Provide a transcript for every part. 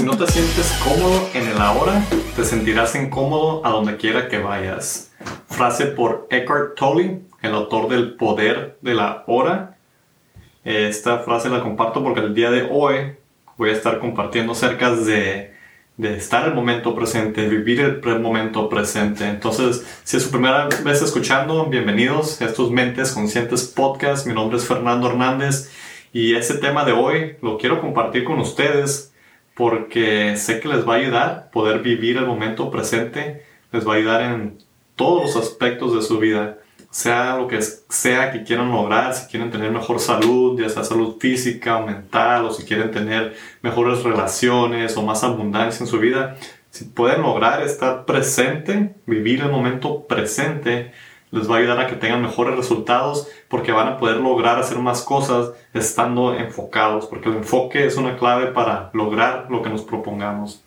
Si no te sientes cómodo en el ahora, te sentirás incómodo a donde quiera que vayas. Frase por Eckhart Tolle, el autor del Poder de la Hora. Esta frase la comparto porque el día de hoy voy a estar compartiendo acerca de, de estar el momento presente, vivir el momento presente. Entonces, si es su primera vez escuchando, bienvenidos a estos Mentes Conscientes Podcast. Mi nombre es Fernando Hernández y ese tema de hoy lo quiero compartir con ustedes porque sé que les va a ayudar poder vivir el momento presente, les va a ayudar en todos los aspectos de su vida, sea lo que sea que quieran lograr, si quieren tener mejor salud, ya sea salud física o mental, o si quieren tener mejores relaciones o más abundancia en su vida, si pueden lograr estar presente, vivir el momento presente, les va a ayudar a que tengan mejores resultados porque van a poder lograr hacer más cosas estando enfocados, porque el enfoque es una clave para lograr lo que nos propongamos.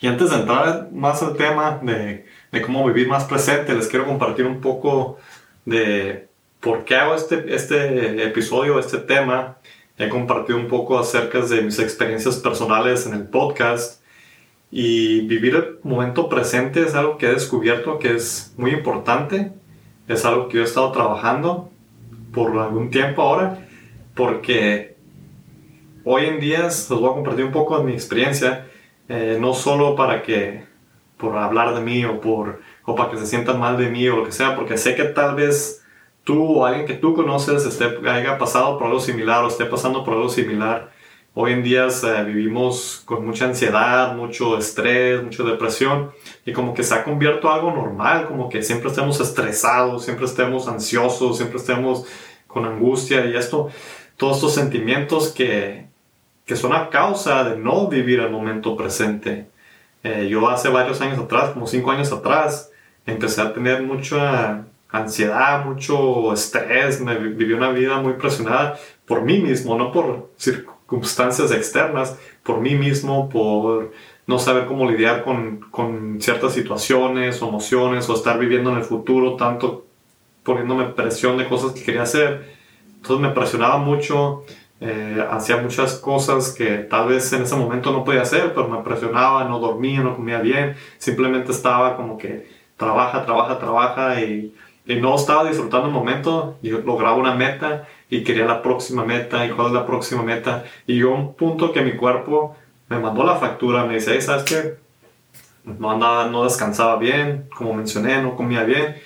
Y antes de entrar más al tema de, de cómo vivir más presente, les quiero compartir un poco de por qué hago este, este episodio, este tema. He compartido un poco acerca de mis experiencias personales en el podcast y vivir el momento presente es algo que he descubierto que es muy importante. Es algo que yo he estado trabajando por algún tiempo ahora. Porque hoy en día, les voy a compartir un poco de mi experiencia. Eh, no solo para que, por hablar de mí o, por, o para que se sientan mal de mí o lo que sea. Porque sé que tal vez tú o alguien que tú conoces esté, haya pasado por algo similar o esté pasando por algo similar Hoy en día vivimos con mucha ansiedad, mucho estrés, mucha depresión y como que se ha convierto algo normal, como que siempre estemos estresados, siempre estemos ansiosos, siempre estemos con angustia y esto, todos estos sentimientos que, que son a causa de no vivir el momento presente. Eh, yo hace varios años atrás, como cinco años atrás, empecé a tener mucha ansiedad, mucho estrés, me viví una vida muy presionada por mí mismo, no por circunstancias externas, por mí mismo, por no saber cómo lidiar con, con ciertas situaciones o emociones o estar viviendo en el futuro, tanto poniéndome presión de cosas que quería hacer. Entonces me presionaba mucho, eh, hacía muchas cosas que tal vez en ese momento no podía hacer, pero me presionaba, no dormía, no comía bien, simplemente estaba como que trabaja, trabaja, trabaja y, y no estaba disfrutando el momento. Yo lograba una meta y quería la próxima meta y cuál es la próxima meta. Y yo un punto que mi cuerpo me mandó la factura, me dice, ¿sabes qué? No andaba, no descansaba bien, como mencioné, no comía bien.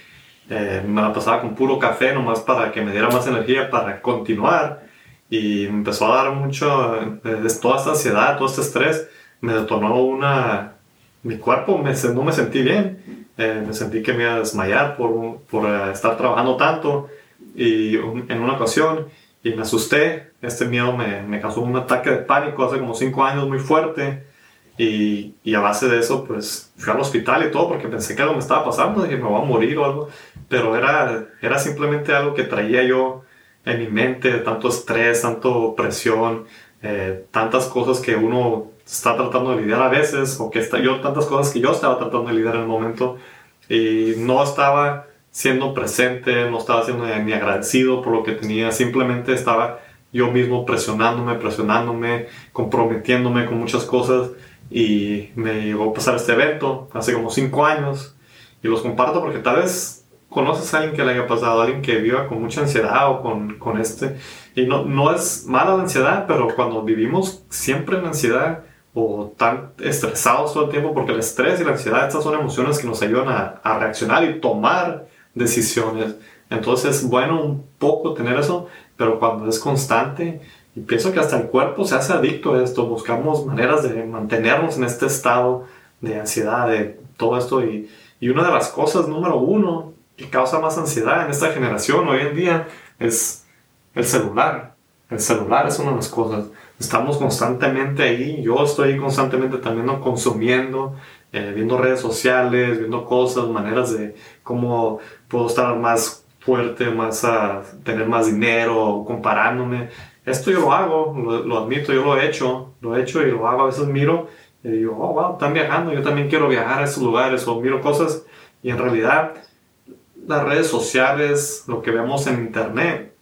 Eh, me la pasaba con puro café nomás para que me diera más energía para continuar. Y me empezó a dar mucho, eh, toda esta ansiedad, todo este estrés, me detonó una... Mi cuerpo me, no me sentí bien. Eh, me sentí que me iba a desmayar por, por estar trabajando tanto y en una ocasión y me asusté. Este miedo me, me, causó un ataque de pánico hace como 5 años muy fuerte. Y, y, a base de eso, pues fui al hospital y todo porque pensé que algo me estaba pasando, dije me voy a morir o algo. Pero era, era simplemente algo que traía yo en mi mente, tanto estrés, tanto presión, eh, tantas cosas que uno está tratando de lidiar a veces, o que está, yo, tantas cosas que yo estaba tratando de lidiar en el momento. Y no estaba siendo presente, no estaba siendo ni agradecido por lo que tenía, simplemente estaba yo mismo presionándome, presionándome, comprometiéndome con muchas cosas y me llegó a pasar este evento hace como cinco años y los comparto porque tal vez conoces a alguien que le haya pasado, alguien que viva con mucha ansiedad o con, con este y no, no es mala la ansiedad, pero cuando vivimos siempre en ansiedad o tan estresados todo el tiempo porque el estrés y la ansiedad estas son emociones que nos ayudan a, a reaccionar y tomar decisiones. Entonces es bueno un poco tener eso, pero cuando es constante, y pienso que hasta el cuerpo se hace adicto a esto, buscamos maneras de mantenernos en este estado de ansiedad, de todo esto, y, y una de las cosas número uno que causa más ansiedad en esta generación hoy en día es el celular. El celular es una de las cosas. Estamos constantemente ahí, yo estoy constantemente también consumiendo, eh, viendo redes sociales, viendo cosas, maneras de cómo puedo estar más fuerte, más a tener más dinero, comparándome. Esto yo lo hago, lo, admito, yo lo he hecho, lo he hecho y lo hago. A veces miro y digo, oh, wow, están viajando, yo también quiero viajar a esos lugares o miro cosas y en realidad las redes sociales, lo que vemos en internet,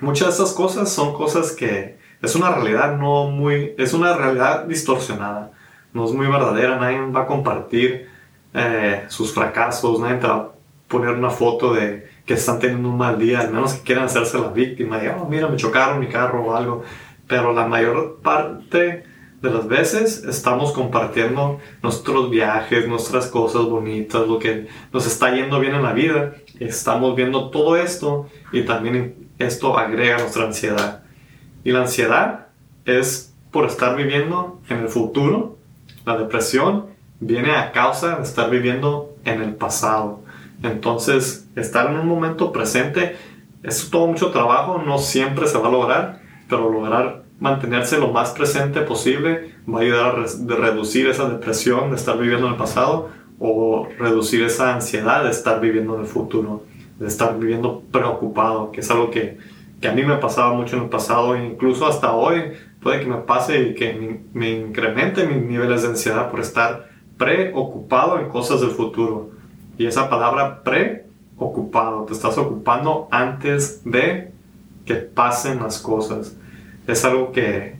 muchas de esas cosas son cosas que es una realidad no muy, es una realidad distorsionada, no es muy verdadera, nadie va a compartir eh, sus fracasos, nadie te va a poner una foto de que están teniendo un mal día, al menos que quieran hacerse la víctima, y, oh, mira, me chocaron mi carro o algo, pero la mayor parte de las veces estamos compartiendo nuestros viajes, nuestras cosas bonitas, lo que nos está yendo bien en la vida. Estamos viendo todo esto y también esto agrega nuestra ansiedad. Y la ansiedad es por estar viviendo en el futuro. La depresión viene a causa de estar viviendo en el pasado. Entonces, estar en un momento presente es todo mucho trabajo, no siempre se va a lograr, pero lograr mantenerse lo más presente posible va a ayudar a reducir esa depresión de estar viviendo en el pasado o reducir esa ansiedad de estar viviendo en el futuro, de estar viviendo preocupado, que es algo que, que a mí me pasaba mucho en el pasado e incluso hasta hoy puede que me pase y que me, me incremente mis niveles de ansiedad por estar preocupado en cosas del futuro. Y esa palabra preocupado, te estás ocupando antes de que pasen las cosas es algo que,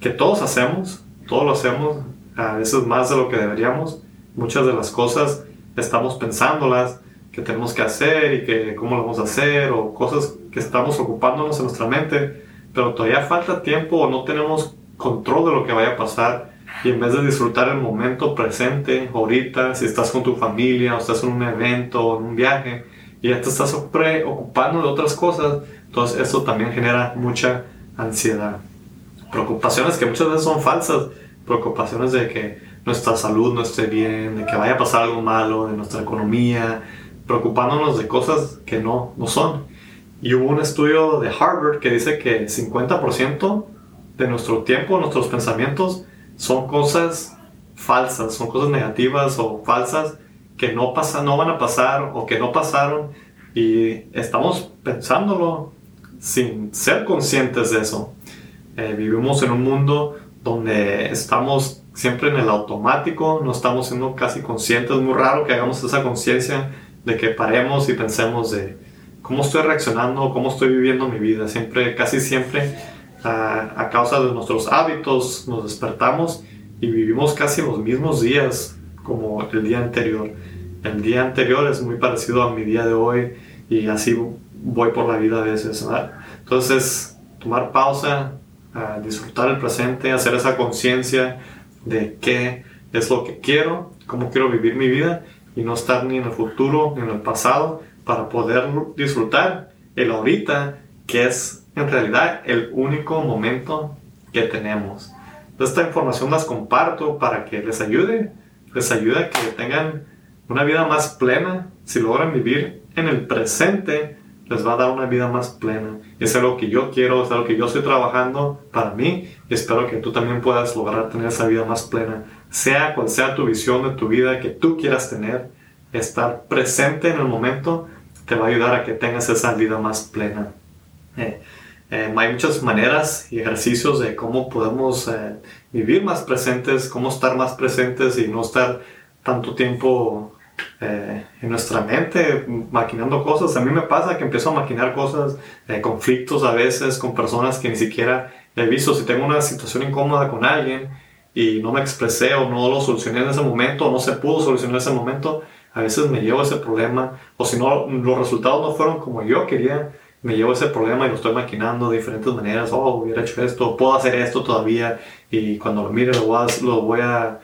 que todos hacemos, todos lo hacemos, a veces más de lo que deberíamos. Muchas de las cosas estamos pensándolas, que tenemos que hacer y que cómo lo vamos a hacer, o cosas que estamos ocupándonos en nuestra mente, pero todavía falta tiempo o no tenemos control de lo que vaya a pasar. Y en vez de disfrutar el momento presente, ahorita, si estás con tu familia o estás en un evento o en un viaje, y ya te estás preocupando de otras cosas, entonces eso también genera mucha ansiedad. Preocupaciones que muchas veces son falsas. Preocupaciones de que nuestra salud no esté bien, de que vaya a pasar algo malo, de nuestra economía, preocupándonos de cosas que no, no son. Y hubo un estudio de Harvard que dice que 50% de nuestro tiempo, nuestros pensamientos, son cosas falsas, son cosas negativas o falsas que no, pasan, no van a pasar o que no pasaron y estamos pensándolo sin ser conscientes de eso. Eh, vivimos en un mundo donde estamos siempre en el automático, no estamos siendo casi conscientes, es muy raro que hagamos esa conciencia de que paremos y pensemos de cómo estoy reaccionando, cómo estoy viviendo mi vida. Siempre, casi siempre, a causa de nuestros hábitos, nos despertamos y vivimos casi los mismos días como el día anterior. El día anterior es muy parecido a mi día de hoy y así voy por la vida a veces. Entonces, tomar pausa, disfrutar el presente, hacer esa conciencia de qué es lo que quiero, cómo quiero vivir mi vida y no estar ni en el futuro ni en el pasado para poder disfrutar el ahorita, que es en realidad el único momento que tenemos. Esta información las comparto para que les ayude, les ayude a que tengan una vida más plena si logran vivir en el presente les va a dar una vida más plena. Es algo que yo quiero, es algo que yo estoy trabajando para mí y espero que tú también puedas lograr tener esa vida más plena. Sea cual sea tu visión de tu vida que tú quieras tener, estar presente en el momento te va a ayudar a que tengas esa vida más plena. Eh, eh, hay muchas maneras y ejercicios de cómo podemos eh, vivir más presentes, cómo estar más presentes y no estar tanto tiempo eh, en nuestra mente maquinando cosas. A mí me pasa que empiezo a maquinar cosas, eh, conflictos a veces con personas que ni siquiera he visto. Si tengo una situación incómoda con alguien y no me expresé o no lo solucioné en ese momento o no se pudo solucionar en ese momento, a veces me llevo ese problema. O si no, los resultados no fueron como yo quería, me llevo ese problema y lo estoy maquinando de diferentes maneras. Oh, hubiera hecho esto, puedo hacer esto todavía. Y cuando lo mire lo voy a, lo voy a,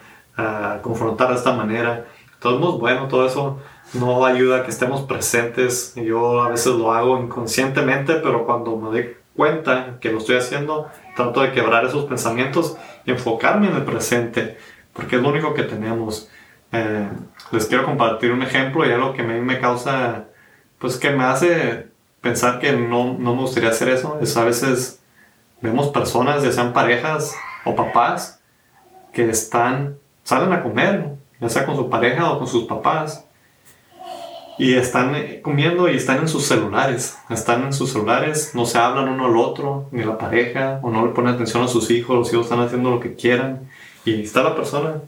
confrontar de esta manera todo bueno, todo eso no ayuda a que estemos presentes. Yo a veces lo hago inconscientemente, pero cuando me doy cuenta que lo estoy haciendo, trato de quebrar esos pensamientos y enfocarme en el presente, porque es lo único que tenemos. Eh, les quiero compartir un ejemplo y algo que a mí me causa, pues que me hace pensar que no, no me gustaría hacer eso. Es a veces vemos personas, ya sean parejas o papás, que están, salen a comer ya sea con su pareja o con sus papás, y están comiendo y están en sus celulares, están en sus celulares, no se hablan uno al otro, ni la pareja, o no le ponen atención a sus hijos, los hijos están haciendo lo que quieran, y está la persona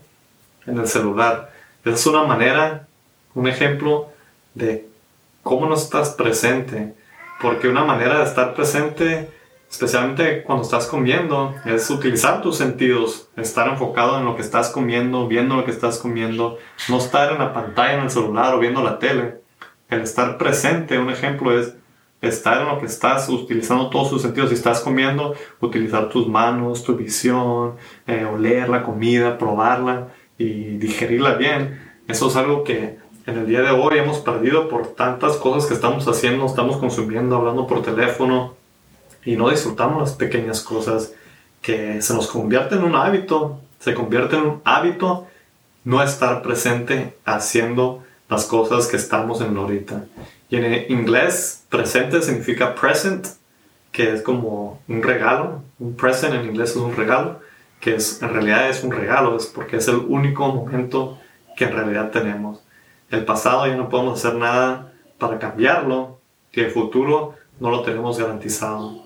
en el celular. Esa es una manera, un ejemplo de cómo no estás presente, porque una manera de estar presente especialmente cuando estás comiendo, es utilizar tus sentidos, estar enfocado en lo que estás comiendo, viendo lo que estás comiendo, no estar en la pantalla en el celular o viendo la tele. El estar presente, un ejemplo es estar en lo que estás, utilizando todos tus sentidos. Si estás comiendo, utilizar tus manos, tu visión, eh, oler la comida, probarla y digerirla bien. Eso es algo que en el día de hoy hemos perdido por tantas cosas que estamos haciendo, estamos consumiendo, hablando por teléfono y no disfrutamos las pequeñas cosas que se nos convierte en un hábito, se convierte en un hábito no estar presente haciendo las cosas que estamos en ahorita. Y en inglés, presente significa present, que es como un regalo. Un present en inglés es un regalo, que es, en realidad es un regalo, es porque es el único momento que en realidad tenemos. El pasado ya no podemos hacer nada para cambiarlo, y el futuro no lo tenemos garantizado.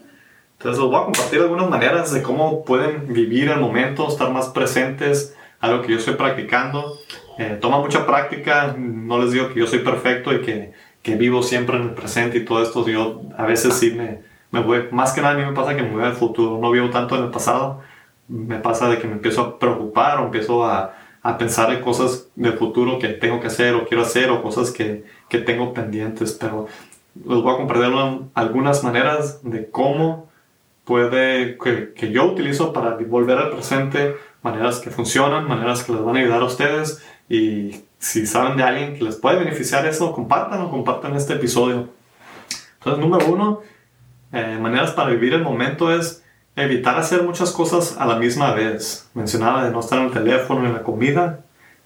Entonces les voy a compartir algunas maneras de cómo pueden vivir el momento, estar más presentes, algo que yo estoy practicando. Eh, toma mucha práctica, no les digo que yo soy perfecto y que, que, vivo siempre en el presente y todo esto. Yo a veces sí me, me voy, más que nada a mí me pasa que me voy al futuro, no vivo tanto en el pasado. Me pasa de que me empiezo a preocupar o empiezo a, a pensar en cosas del futuro que tengo que hacer o quiero hacer o cosas que, que tengo pendientes, pero les voy a compartir algunas maneras de cómo puede, que, que, yo utilizo para volver al presente, maneras que funcionan, maneras que les van a ayudar a ustedes y si saben de alguien que les puede beneficiar eso, compartan compartan este episodio. Entonces, número uno, eh, maneras para vivir el momento es evitar hacer muchas cosas a la misma vez. Mencionaba de no estar en el teléfono, en la comida.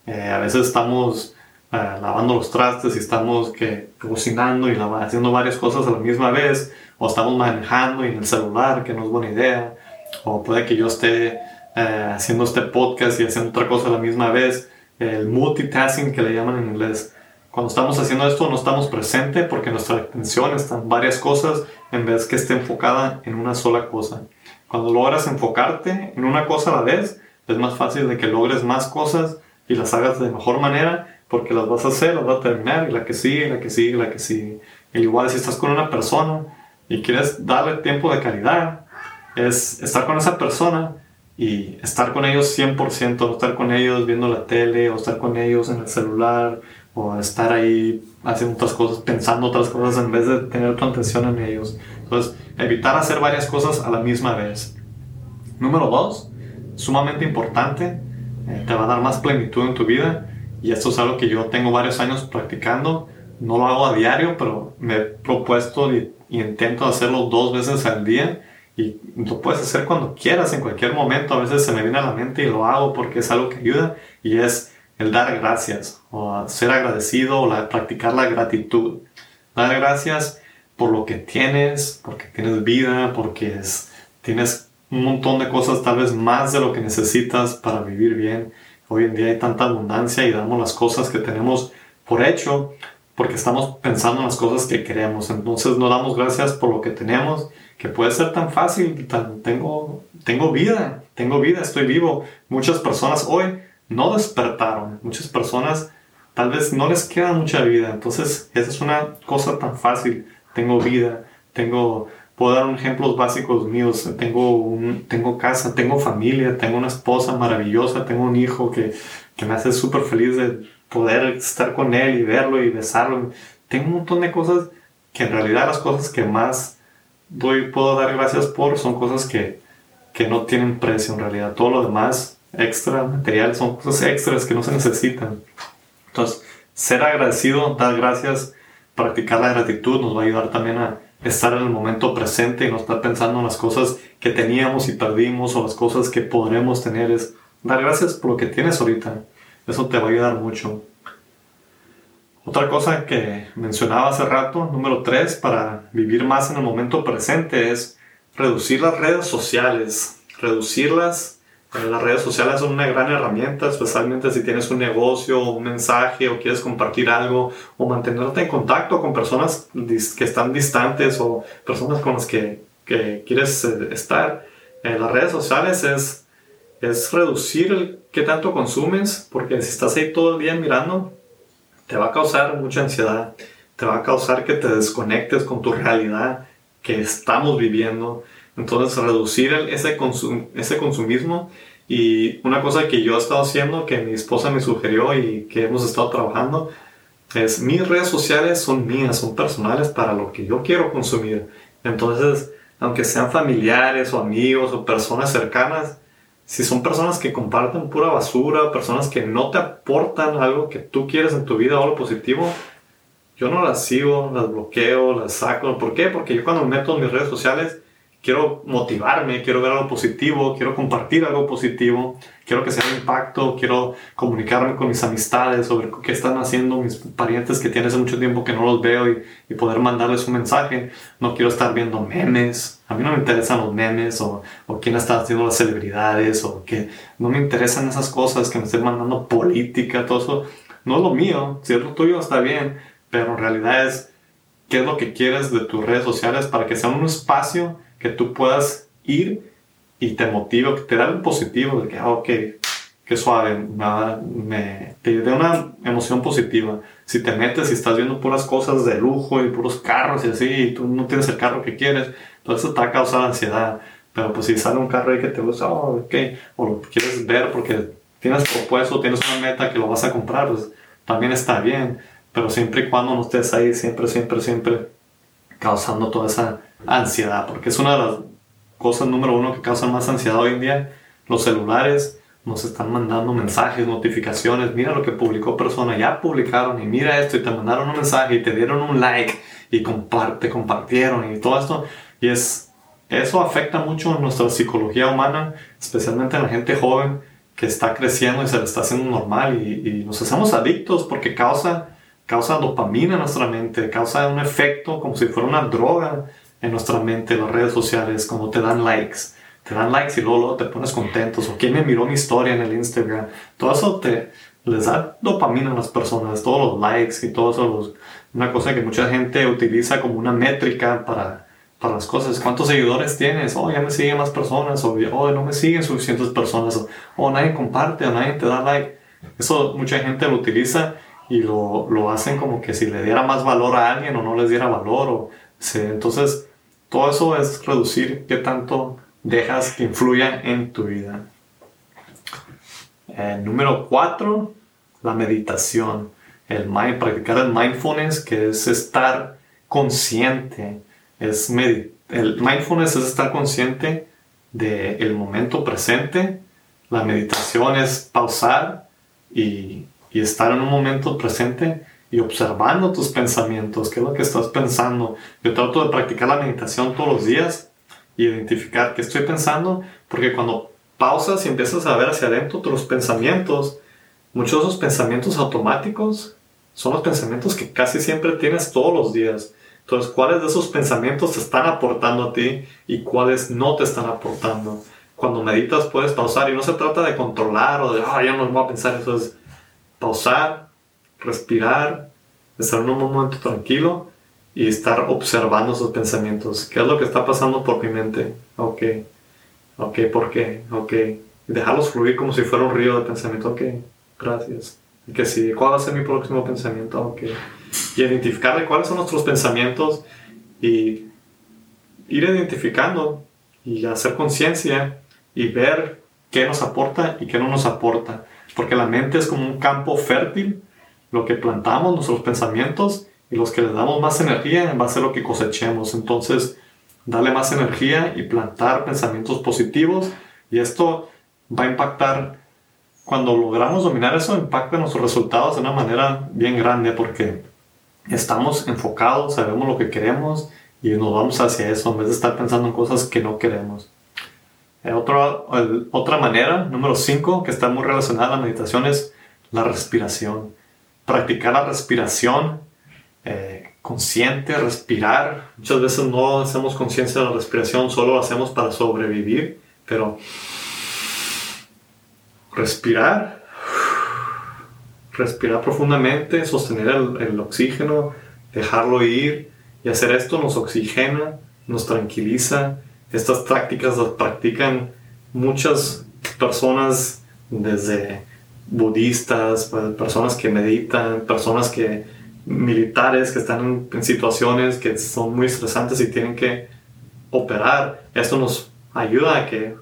Eh, a veces estamos eh, lavando los trastes y estamos que, cocinando y haciendo varias cosas a la misma vez. O estamos manejando y en el celular, que no es buena idea. O puede que yo esté eh, haciendo este podcast y haciendo otra cosa a la misma vez. El multitasking que le llaman en inglés. Cuando estamos haciendo esto no estamos presentes porque nuestra atención está en varias cosas en vez que esté enfocada en una sola cosa. Cuando logras enfocarte en una cosa a la vez, es más fácil de que logres más cosas y las hagas de mejor manera porque las vas a hacer, las vas a terminar y la que sigue, la que sigue, la que sigue. igual si estás con una persona y quieres darle tiempo de calidad, es estar con esa persona y estar con ellos 100%, no estar con ellos viendo la tele o estar con ellos en el celular o estar ahí haciendo otras cosas, pensando otras cosas en vez de tener tu atención en ellos. Entonces, evitar hacer varias cosas a la misma vez. Número dos, sumamente importante, eh, te va a dar más plenitud en tu vida y esto es algo que yo tengo varios años practicando. No lo hago a diario, pero me he propuesto y, y intento hacerlo dos veces al día y lo puedes hacer cuando quieras, en cualquier momento. A veces se me viene a la mente y lo hago porque es algo que ayuda y es el dar gracias o ser agradecido o la, practicar la gratitud. Dar gracias por lo que tienes, porque tienes vida, porque es, tienes un montón de cosas, tal vez más de lo que necesitas para vivir bien. Hoy en día hay tanta abundancia y damos las cosas que tenemos por hecho porque estamos pensando en las cosas que queremos. Entonces no damos gracias por lo que tenemos, que puede ser tan fácil, tengo, tengo vida, tengo vida, estoy vivo. Muchas personas hoy no despertaron, muchas personas tal vez no les queda mucha vida. Entonces esa es una cosa tan fácil tengo vida, tengo, puedo dar ejemplos básicos míos, tengo, un, tengo casa, tengo familia, tengo una esposa maravillosa, tengo un hijo que, que me hace súper feliz de poder estar con él y verlo y besarlo. Tengo un montón de cosas que en realidad las cosas que más doy, puedo dar gracias por son cosas que, que no tienen precio en realidad. Todo lo demás extra, material, son cosas extras que no se necesitan. Entonces, ser agradecido, dar gracias practicar la gratitud nos va a ayudar también a estar en el momento presente y no estar pensando en las cosas que teníamos y perdimos o las cosas que podremos tener. Es dar gracias por lo que tienes ahorita. Eso te va a ayudar mucho. Otra cosa que mencionaba hace rato, número 3, para vivir más en el momento presente es reducir las redes sociales. Reducirlas las redes sociales son una gran herramienta, especialmente si tienes un negocio, un mensaje o quieres compartir algo o mantenerte en contacto con personas que están distantes o personas con las que, que quieres eh, estar. En las redes sociales es, es reducir el qué tanto consumes, porque si estás ahí todo el día mirando, te va a causar mucha ansiedad, te va a causar que te desconectes con tu realidad que estamos viviendo Entonces, reducir ese, ese consumismo. Y una cosa que yo he estado haciendo, que mi esposa me sugirió y que hemos estado trabajando, es mis redes sociales son mías, son personales para lo que yo quiero consumir. Entonces, aunque sean familiares o amigos o personas cercanas, si son personas que comparten pura basura, personas que no te aportan algo que tú quieres en tu vida o algo positivo, yo no las sigo, las bloqueo, las saco. ¿Por qué? Porque yo cuando me meto en mis redes sociales, quiero motivarme, quiero ver algo positivo, quiero compartir algo positivo, quiero que sea un impacto, quiero comunicarme con mis amistades sobre qué están haciendo mis parientes que tienen hace mucho tiempo que no los veo y, y, poder mandarles un mensaje. No quiero estar viendo memes, a mí no me interesan los memes o, o quién está haciendo las celebridades o que no me interesan esas cosas que me estén mandando política, todo eso. No es lo mío, si es lo tuyo está bien, pero en realidad es qué es lo que quieres de tus redes sociales para que sea un espacio que tú puedas ir y te motiva, que te da un positivo, de que, ah, ok, qué suave, nada, me, te da una emoción positiva. Si te metes y estás viendo puras cosas de lujo y puros carros y así, y tú no tienes el carro que quieres, entonces te va a causar ansiedad. Pero pues si sale un carro ahí que te gusta, oh, ok, o lo quieres ver porque tienes propuesto, tienes una meta que lo vas a comprar, pues también está bien. Pero siempre y cuando no estés ahí, siempre, siempre, siempre causando toda esa ansiedad, porque es una de las cosas número uno que causan más ansiedad hoy en día. Los celulares nos están mandando mensajes, notificaciones, mira lo que publicó persona, ya publicaron y mira esto y te mandaron un mensaje y te dieron un like y comparte, compartieron y todo esto. Y es, eso afecta mucho nuestra psicología humana, especialmente en la gente joven que está creciendo y se le está haciendo normal y, y nos hacemos adictos porque causa, causa dopamina en nuestra mente, causa un efecto como si fuera una droga en nuestra mente, las redes sociales, como te dan likes. Te dan likes y luego, te pones contentos. O quién me miró mi historia en el Instagram. Todo eso te les da dopamina a las personas. Todos los likes y todo eso. una cosa que mucha gente utiliza como una métrica para, para las cosas. ¿Cuántos seguidores tienes? Oh, ya me siguen más personas. O oh, no me siguen suficientes personas. O oh, nadie comparte o nadie te da like. Eso mucha gente lo utiliza y lo, lo hacen como que si le diera más valor a alguien o no les diera valor. O, sí, entonces todo eso es reducir qué tanto dejas que influya en tu vida. Eh, número cuatro, la meditación. El mind, practicar el mindfulness, que es estar consciente. Es el mindfulness es estar consciente del momento presente. La meditación es pausar y, y estar en un momento presente y observando tus pensamientos, qué es lo que estás pensando. Yo trato de practicar la meditación todos los días y identificar qué estoy pensando, porque cuando pausas y empiezas a ver hacia adentro tus pensamientos, muchos de esos pensamientos automáticos son los pensamientos que casi siempre tienes todos los días. Entonces, ¿cuáles de esos pensamientos te están aportando a ti y cuáles no te están aportando? Cuando meditas puedes pausar y no se trata de controlar o de, ah, ya no voy a pensar eso, es pausar, respirar, estar en un momento tranquilo y estar observando sus pensamientos. ¿Qué es lo que está pasando por mi mente? Ok, ok, ¿por qué? Ok. Y dejarlos fluir como si fuera un río de pensamiento. Ok, gracias. Y que sí, ¿cuál va a ser mi próximo pensamiento? Ok. Y identificarle cuáles son nuestros pensamientos y ir identificando y hacer conciencia y ver qué nos aporta y qué no nos aporta. Porque la mente es como un campo fértil lo que plantamos, nuestros pensamientos, y los que le damos más energía va a ser lo que cosechemos. Entonces, darle más energía y plantar pensamientos positivos, y esto va a impactar, cuando logramos dominar eso, impacta nuestros resultados de una manera bien grande, porque estamos enfocados, sabemos lo que queremos, y nos vamos hacia eso, en vez de estar pensando en cosas que no queremos. Eh, otra, otra manera, número 5, que está muy relacionada a la meditación, es la respiración practicar la respiración eh, consciente, respirar. Muchas veces no hacemos conciencia de la respiración, solo lo hacemos para sobrevivir, pero respirar, respirar profundamente, sostener el, el oxígeno, dejarlo ir y hacer esto nos oxigena, nos tranquiliza. Estas prácticas las practican muchas personas desde budistas, personas que meditan, personas que militares que están en, situaciones que son muy estresantes y tienen que operar, esto nos ayuda a que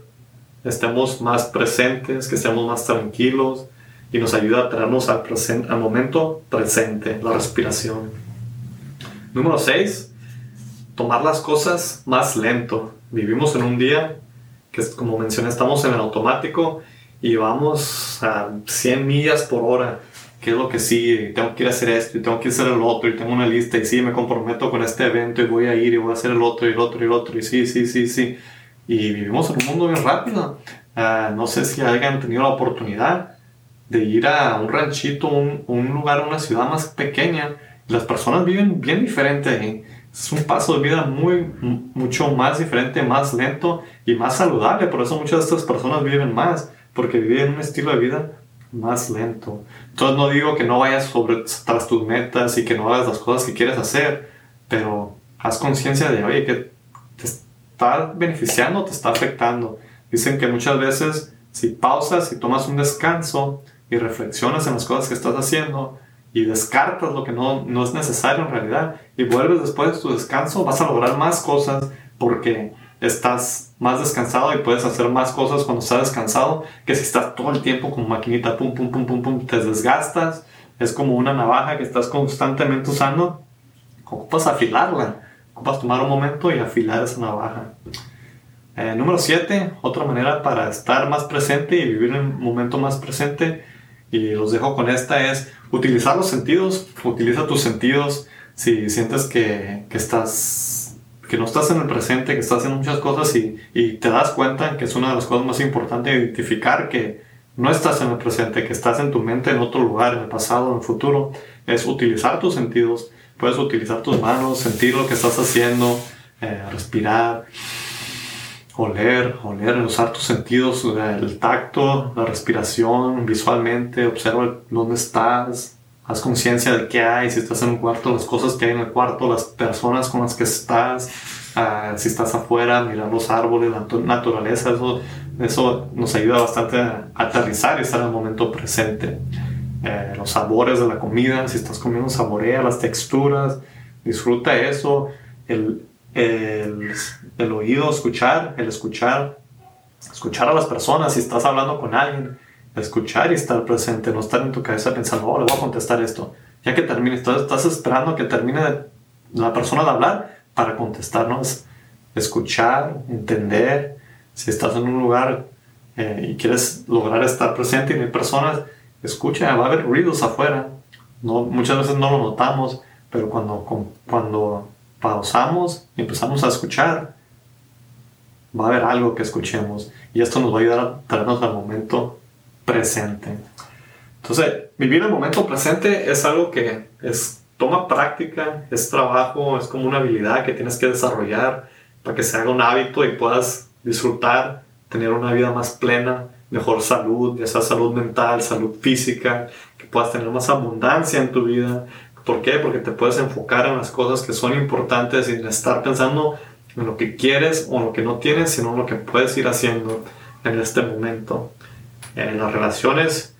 estemos más presentes, que estemos más tranquilos y nos ayuda a traernos al, al momento presente, la respiración. Número 6. Tomar las cosas más lento. Vivimos en un día que, como mencioné, estamos en el automático y vamos a 100 millas por hora. ¿Qué es lo que sigue? Tengo que ir a hacer esto y tengo que hacer el otro y tengo una lista y sí, me comprometo con este evento y voy a ir y voy a hacer el otro y el otro y el otro y sí, sí, sí, sí. Y vivimos en un mundo bien rápido. Ah, no sé si hayan tenido la oportunidad de ir a un ranchito, un, un lugar, una ciudad más pequeña. Las personas viven bien diferente ahí. Es un paso de vida muy, mucho más diferente, más lento y más saludable. Por eso muchas de estas personas viven más, porque viven un estilo de vida más lento. Entonces no digo que no vayas sobre, tras tus metas y que no hagas las cosas que quieres hacer, pero haz conciencia de, oye, que te está beneficiando, te está afectando. Dicen que muchas veces si pausas y tomas un descanso y reflexionas en las cosas que estás haciendo y descartas lo que no, no es necesario en realidad y vuelves después de tu descanso, vas a lograr más cosas porque estás más descansado y puedes hacer más cosas cuando estás descansado que si estás todo el tiempo con maquinita, pum, pum, pum, pum, pum, te desgastas. Es como una navaja que estás constantemente usando. Ocupas afilarla. Ocupas tomar un momento y afilar esa navaja. Eh, número 7, otra manera para estar más presente y vivir en un momento más presente, y los dejo con esta, es utilizar los sentidos. Utiliza tus sentidos si sientes que, que estás que no estás en el presente, que estás haciendo muchas cosas y, y, te das cuenta que es una de las cosas más importantes identificar que no estás en el presente, que estás en tu mente en otro lugar, en el pasado, en el futuro, es utilizar tus sentidos. Puedes utilizar tus manos, sentir lo que estás haciendo, eh, respirar, oler, oler, usar tus sentidos, el tacto, la respiración, visualmente, observa dónde estás, haz conciencia de qué hay, si estás en un cuarto, las cosas que hay en el cuarto, las personas con las que estás, uh, si estás afuera, mirar los árboles, la naturaleza, eso, eso nos ayuda bastante a aterrizar y estar en el momento presente. Eh, los sabores de la comida, si estás comiendo, saborea las texturas, disfruta eso, el, el, el oído, escuchar, el escuchar, escuchar a las personas, si estás hablando con alguien, escuchar y estar presente, no estar en tu cabeza pensando, oh, le voy a contestar esto. Ya que termine, estás, estás esperando que termine la persona de hablar para contestarnos. Escuchar, entender. Si estás en un lugar eh, y quieres lograr estar presente y no hay personas, escucha, va a haber ruidos afuera. No, muchas veces no lo notamos, pero cuando, cuando pausamos y empezamos a escuchar, va a haber algo que escuchemos. Y esto nos va a ayudar a traernos al momento presente. Entonces, vivir el momento presente es algo que es, toma práctica, es trabajo, es como una habilidad que tienes que desarrollar para que se haga un hábito y puedas disfrutar, tener una vida más plena, mejor salud, ya sea salud mental, salud física, que puedas tener más abundancia en tu vida. ¿Por qué? Porque te puedes enfocar en las cosas que son importantes sin estar pensando en lo que quieres o en lo que no tienes, sino en lo que puedes ir haciendo en este momento en las relaciones,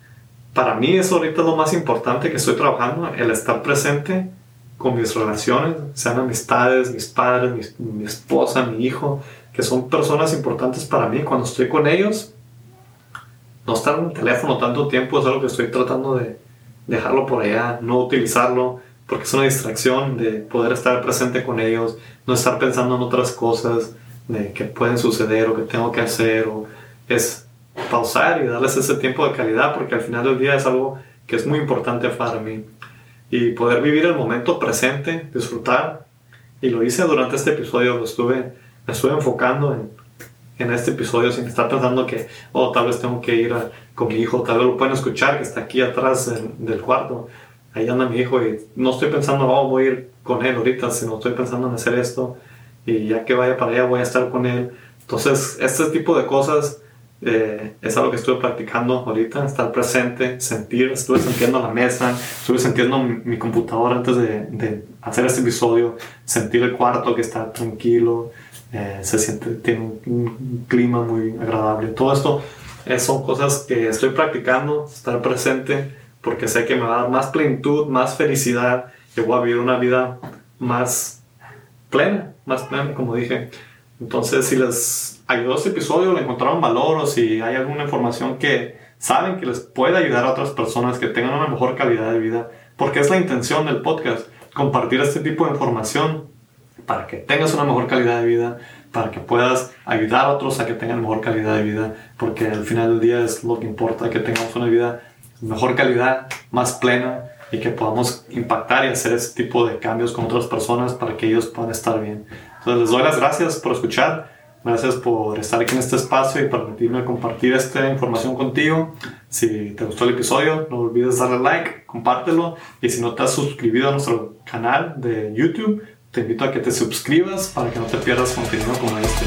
para mí es ahorita lo más importante que estoy trabajando, el estar presente con mis relaciones, sean amistades, mis padres, mi, esposa, mi hijo, que son personas importantes para mí. Cuando estoy con ellos, no estar en el teléfono tanto tiempo es algo que estoy tratando de dejarlo por allá, no utilizarlo, porque es una distracción de poder estar presente con ellos, no estar pensando en otras cosas de que pueden suceder o que tengo que hacer, o es pausar y darles ese tiempo de calidad porque al final del día es algo que es muy importante para mí. Y poder vivir el momento presente, disfrutar. Y lo hice durante este episodio, lo estuve, me estuve enfocando en, en este episodio sin estar pensando que, oh, tal vez tengo que ir con mi hijo, tal vez lo pueden escuchar que está aquí atrás del cuarto. Ahí anda mi hijo y no estoy pensando, oh, voy a ir con él ahorita, sino estoy pensando en hacer esto y ya que vaya para allá voy a estar con él. Entonces, este tipo de cosas eh, es algo que estuve practicando ahorita, estar presente, sentir, estuve sintiendo la mesa, estuve sintiendo mi, computadora antes de, de, hacer este episodio, sentir el cuarto que está tranquilo, eh, se siente, tiene un, clima muy agradable. Todo esto eh, son cosas que estoy practicando, estar presente, porque sé que me va a dar más plenitud, más felicidad, que voy a vivir una vida más plena, más plena, como dije. Entonces, si les ayudó este episodio, le encontraron valor o si hay alguna información que saben que les puede ayudar a otras personas que tengan una mejor calidad de vida, porque es la intención del podcast, compartir este tipo de información para que tengas una mejor calidad de vida, para que puedas ayudar a otros a que tengan mejor calidad de vida, porque al final del día es lo que importa, que tengamos una vida mejor calidad, más plena y que podamos impactar y hacer ese tipo de cambios con otras personas para que ellos puedan estar bien. Entonces les doy las gracias por escuchar, gracias por estar aquí en este espacio y permitirme compartir esta información contigo. Si te gustó el episodio, no olvides darle like, compártelo y si no te has suscrito a nuestro canal de YouTube, te invito a que te suscribas para que no te pierdas contenido como este.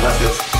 Gracias.